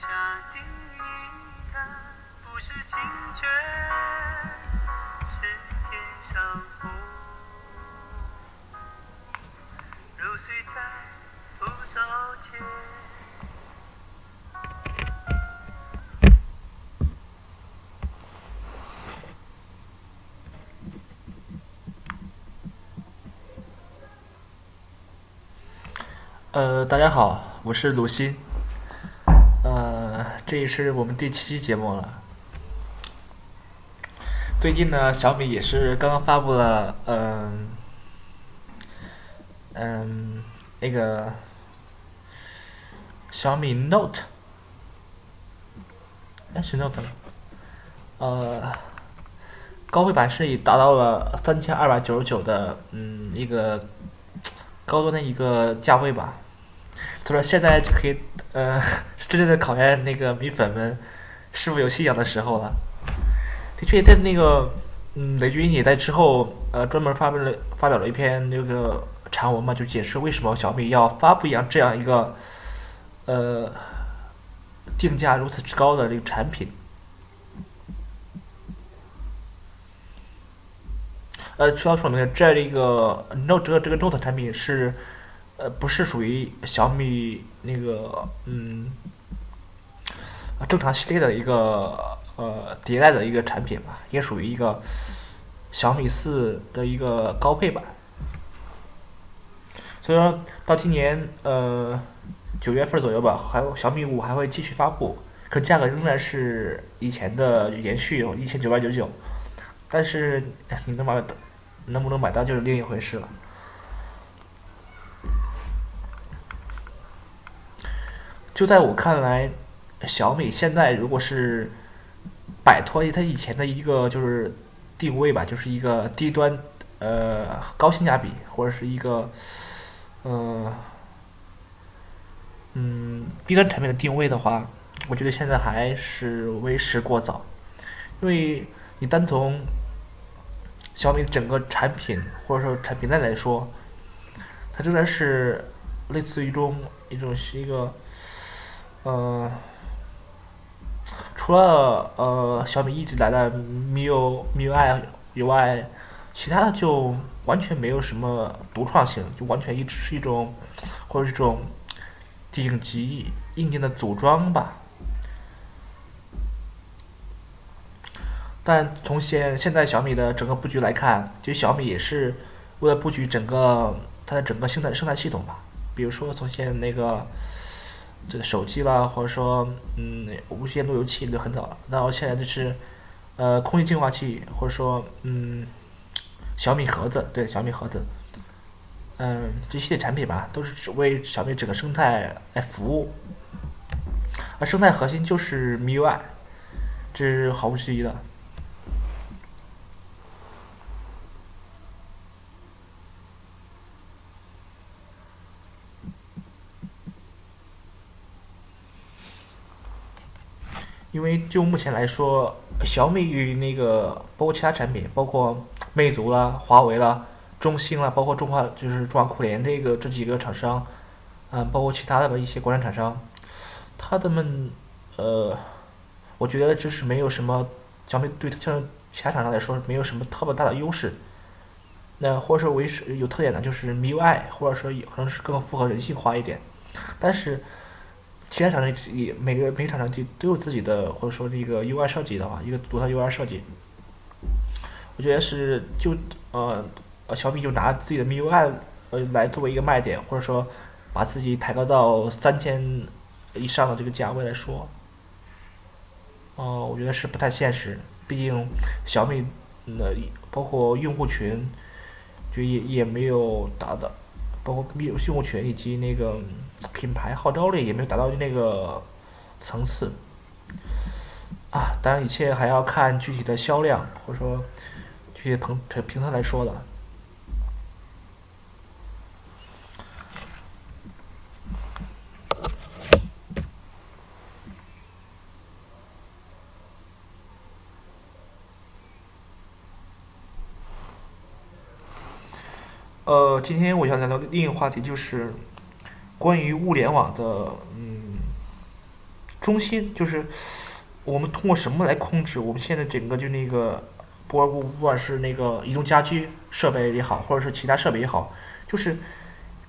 下第一滩不是清泉，呃，大家好，我是鲁欣。呃，这也是我们第七期节目了。最近呢，小米也是刚刚发布了，嗯、嗯，那个小米 Note，哎，是 Note 吗？呃，高配版是已达到了三千二百九十九的，嗯，一个高端的一个价位吧。所以说现在就可以，呃，真正的考验那个米粉们是否有信仰的时候了。的确，在那个，嗯，雷军也在之后，呃，专门发表了发表了一篇那个长文嘛，就解释为什么小米要发布一样这样一个，呃，定价如此之高的这个产品。呃，需要说明的，这一个 Note 这个 Note 产品是，呃，不是属于小米那个嗯正常系列的一个呃迭代的一个产品吧，也属于一个小米四的一个高配版。所以说到今年呃九月份左右吧，还有小米五还会继续发布，可价格仍然是以前的延续，一千九百九十九。但是你能买，能不能买到就是另一回事了。就在我看来，小米现在如果是摆脱它以前的一个就是定位吧，就是一个低端呃高性价比，或者是一个呃嗯低端产品的定位的话，我觉得现在还是为时过早，因为你单从小米整个产品或者说产品链来说，它仍然是类似于一种一种是一个呃，除了呃小米一直来的 MIU MIUI 以外，其他的就完全没有什么独创性，就完全一直是一种或者是一种顶级硬件的组装吧。但从现现在小米的整个布局来看，其实小米也是为了布局整个它的整个生态生态系统吧。比如说从现在那个这个手机啦，或者说嗯无线路由器都很早了，然后现在就是呃空气净化器，或者说嗯小米盒子，对小米盒子，嗯这系列产品吧，都是只为小米整个生态来服务，而生态核心就是 MIUI，这是毫无质疑的。因为就目前来说，小米与那个包括其他产品，包括魅族啦、华为啦、中兴啦，包括中华就是中华酷联这个这几个厂商，嗯，包括其他的吧一些国产厂商，他们呃，我觉得就是没有什么小米对像其他厂商来说没有什么特别大的优势。那或者说为是有特点的就是 MIUI，或者说也可能是更符合人性化一点，但是。其他厂商也每个每个厂商都都有自己的或者说那个 UI 设计的话，一个独特 UI 设计。我觉得是就呃呃小米就拿自己的 MIUI 呃来作为一个卖点，或者说把自己抬高到三千以上的这个价位来说，哦、我觉得是不太现实。毕竟小米的包括用户群，就也也没有达到，包括用户群以及那个。品牌号召力也没有达到那个层次啊，当然一切还要看具体的销量，或者说具体平平台来说的。呃，今天我想聊的另一个话题就是关于物联网的嗯中心，就是我们通过什么来控制我们现在整个就那个，不管不管是那个移动家居设备也好，或者是其他设备也好，就是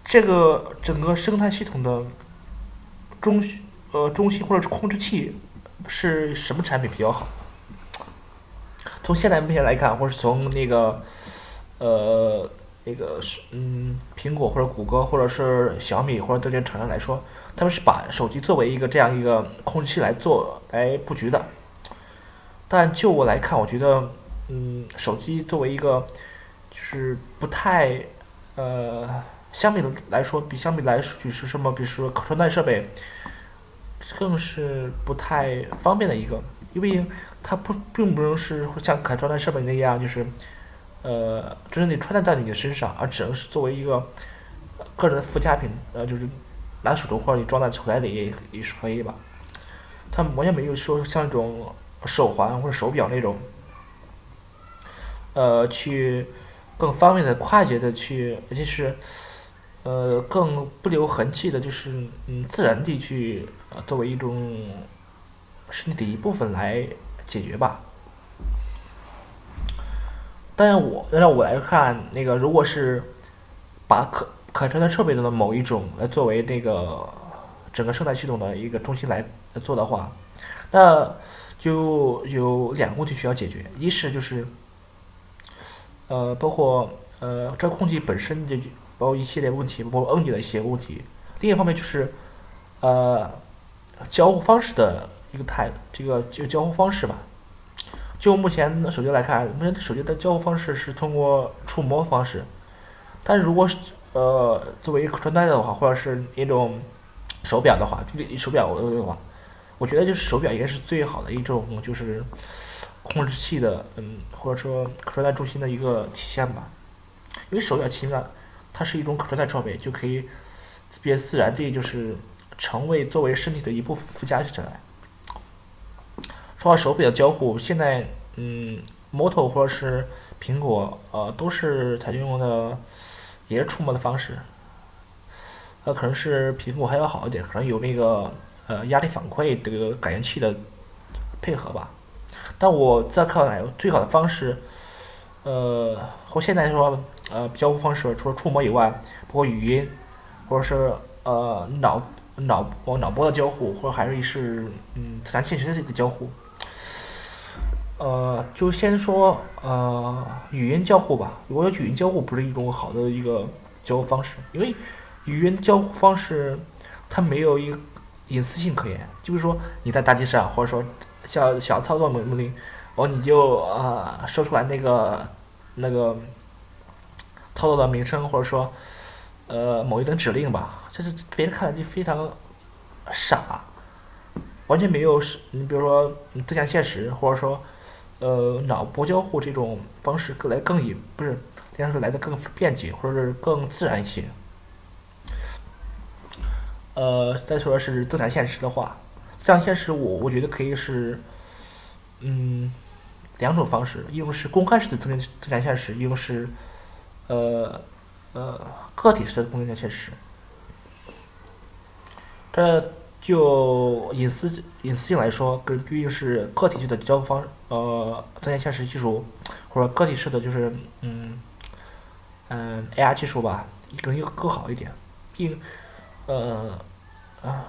这个整个生态系统的中呃中心或者是控制器是什么产品比较好？从现在目前来看，或者是从那个呃。那个是嗯，苹果或者谷歌或者是小米或者这些厂商来说，他们是把手机作为一个这样一个控制器来做来布局的。但就我来看，我觉得嗯，手机作为一个就是不太呃，相比的来说，比相比来说就是什么，比如说可穿戴设备，更是不太方便的一个，因为它不并不能是像可穿戴设备那样就是。呃，真正你穿戴在你的身上，而只能是作为一个个人的附加品，呃，就是拿手中或者你装在口袋里也也是可以吧。它完全没有说像那种手环或者手表那种，呃，去更方便的、快捷的去，而且是呃更不留痕迹的，就是嗯自然地去作为一种身体的一部分来解决吧。但是我按照我来看，那个如果是把可可穿戴设备的某一种来作为那个整个生态系统的一个中心来做的话，那就有两个问题需要解决：一是就是呃，包括呃这个控制器本身的包括一系列问题，包括 N 级的一些问题；另一方面就是呃交互方式的一个态，这个就交互方式吧。就目前的手机来看，目前手机的交互方式是通过触摸方式，但是如果呃作为可穿戴的话，或者是一种手表的话，手表的话，我觉得就是手表应该是最好的一种就是控制器的，嗯，或者说可穿戴中心的一个体现吧。因为手表其实它是一种可穿戴设备，就可以比较自然地就是成为作为身体的一部分附加起来。说到手表交互，现在嗯，摩托或者是苹果，呃，都是采用的也是触摸的方式。呃，可能是苹果还要好一点，可能有那个呃压力反馈这个感应器的配合吧。但我在看来，最好的方式，呃，或现在说呃交互方式，除了触摸以外，包括语音，或者是呃脑脑脑波的交互，或者还是是嗯自然现实的这个交互。呃，就先说呃语音交互吧。我觉得语音交互不是一种好的一个交互方式，因为语音交互方式它没有一个隐私性可言。就是说你在大街上，或者说想想操作命令，哦你就啊说出来那个那个操作的名称，或者说呃某一等指令吧，这是别人看来就非常傻，完全没有是，你比如说你自强现实，或者说。呃，脑波交互这种方式更来更隐，不是，这样说来的更便捷，或者是更自然一些。呃，再说是增强现实的话，增强现实我我觉得可以是，嗯，两种方式，一种是公开式的增增强现实，一种是，呃呃个体式的增强现实。这。就隐私隐私性来说，跟毕竟是个体式的交互方，呃，增强现实技术，或者个体式的就是嗯嗯 AR 技术吧，可能又更好一点。并呃啊，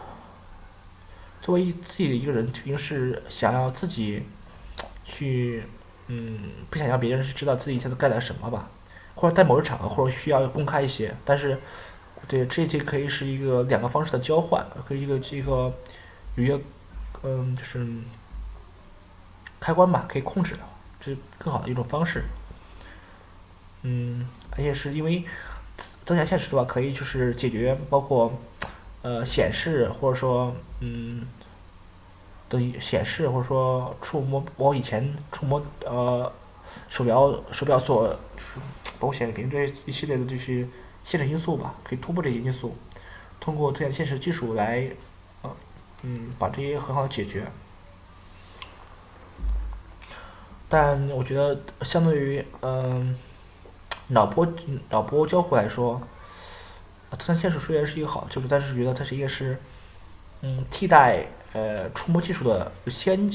作为自己的一个人，肯定是想要自己去嗯，不想让别人是知道自己现在干点什么吧，或者在某个场合或者需要公开一些，但是。对，这这可以是一个两个方式的交换，可以一个这个有一个嗯，就是开关吧，可以控制的，这是更好的一种方式。嗯，而且是因为增强现实的话，可以就是解决包括呃显示或者说嗯的显示或者说触摸，我以前触摸呃手表手表所包括显示屏这一系列的这些。现实因素吧，可以突破这些因素，通过这样现实技术来，呃，嗯，把这些很好的解决。但我觉得，相对于，嗯，脑波脑波交互来说，它像线鼠虽然是一个好技术，但是觉得它是一个是嗯替代呃触摸技术的先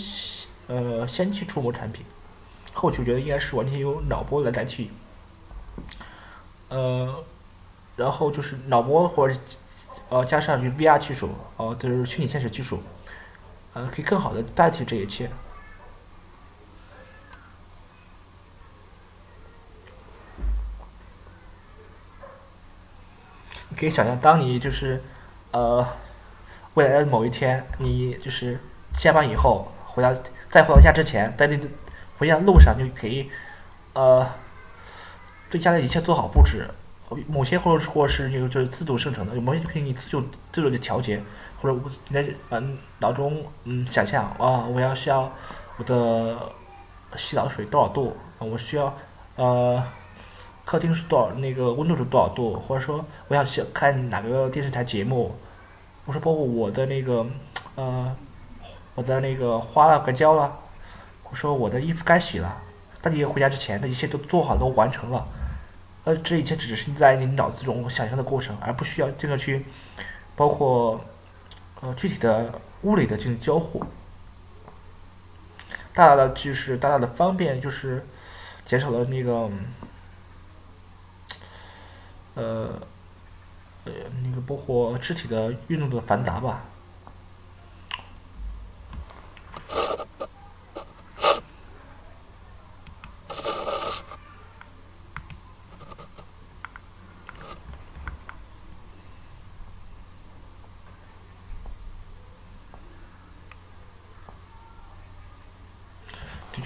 呃先期触摸产品，后期我觉得应该是完全由脑波来代替。呃，然后就是脑波或者呃加上就 VR 技术，哦，就是虚拟现实技术，呃，可以更好的代替这一切。你可以想象，当你就是呃未来的某一天，你就是下班以后回到在回到家之前，在那回家路上就可以呃。对家里一切做好布置，某些或者或是那个就是自动生成的，某些就可以你自就自动的调节，或者你在嗯脑中嗯想象啊，我要需要我的洗澡水多少度啊，我需要呃客厅是多少那个温度是多少度，或者说我想想看哪个电视台节目，我说包括我的那个呃我的那个花了该浇了，我说我的衣服该洗了，当你回家之前，的一切都做好都完成了。呃，这一切只是在你脑子中想象的过程，而不需要这个去，包括呃具体的物理的进行交互。大大的就是大大的方便，就是减少了那个呃呃那个包括肢体的运动的繁杂吧。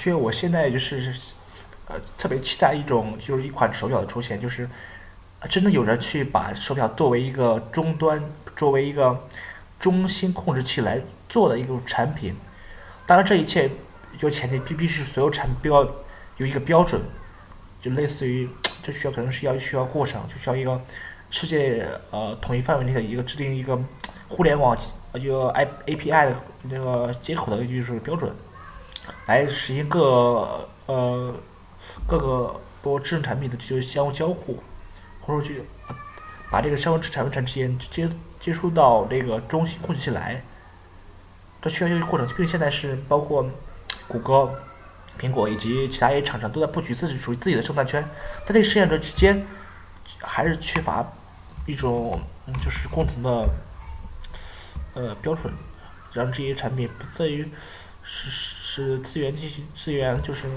的确，我现在就是呃特别期待一种就是一款手表的出现，就是真的有人去把手表作为一个终端，作为一个中心控制器来做的一个产品。当然，这一切就前提必必是所有产品都要有一个标准，就类似于这需要可能是要需要过程，就需要一个世界呃统一范围内的一个制定一个互联网一个 I A P I 的那个接口的一个就是标准。来实现各呃各个多智能产品的就是相互交互，或者去把这个相互产品产之间接接触到这个中心控制器来，这需要一个过程。并现在是包括谷歌、苹果以及其他一些厂商都在布局自己属于自己的生态圈，在这个实验者之间还是缺乏一种就是共同的呃标准，让这些产品不在于是是。是资源进行资源就是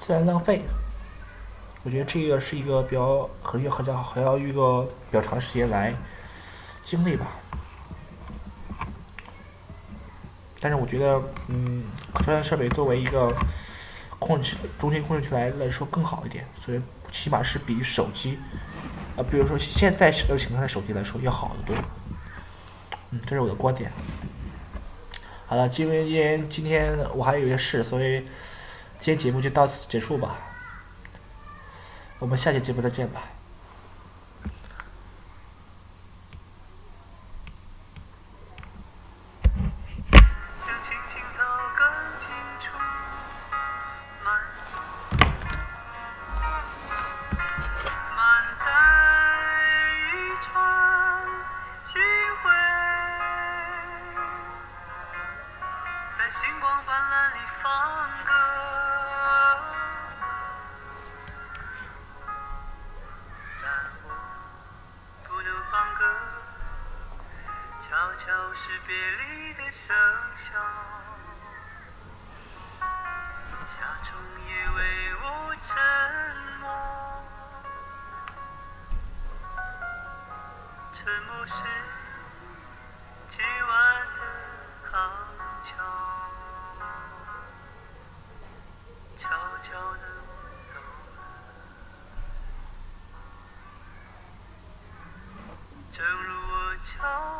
自然浪费，我觉得这个是一个比较可能还要还要一个比较长时间来经历吧。但是我觉得，嗯，可穿戴设备作为一个控制中心控制起来来说更好一点，所以起码是比手机，啊，比如说现在这个形态的手机来说要好得多。嗯，这是我的观点。好了，因为因为今天我还有些事，所以今天节目就到此结束吧。我们下期节目再见吧。是别离的笙箫夏虫也为我沉默沉默是今晚的康桥悄悄的我走了正如我悄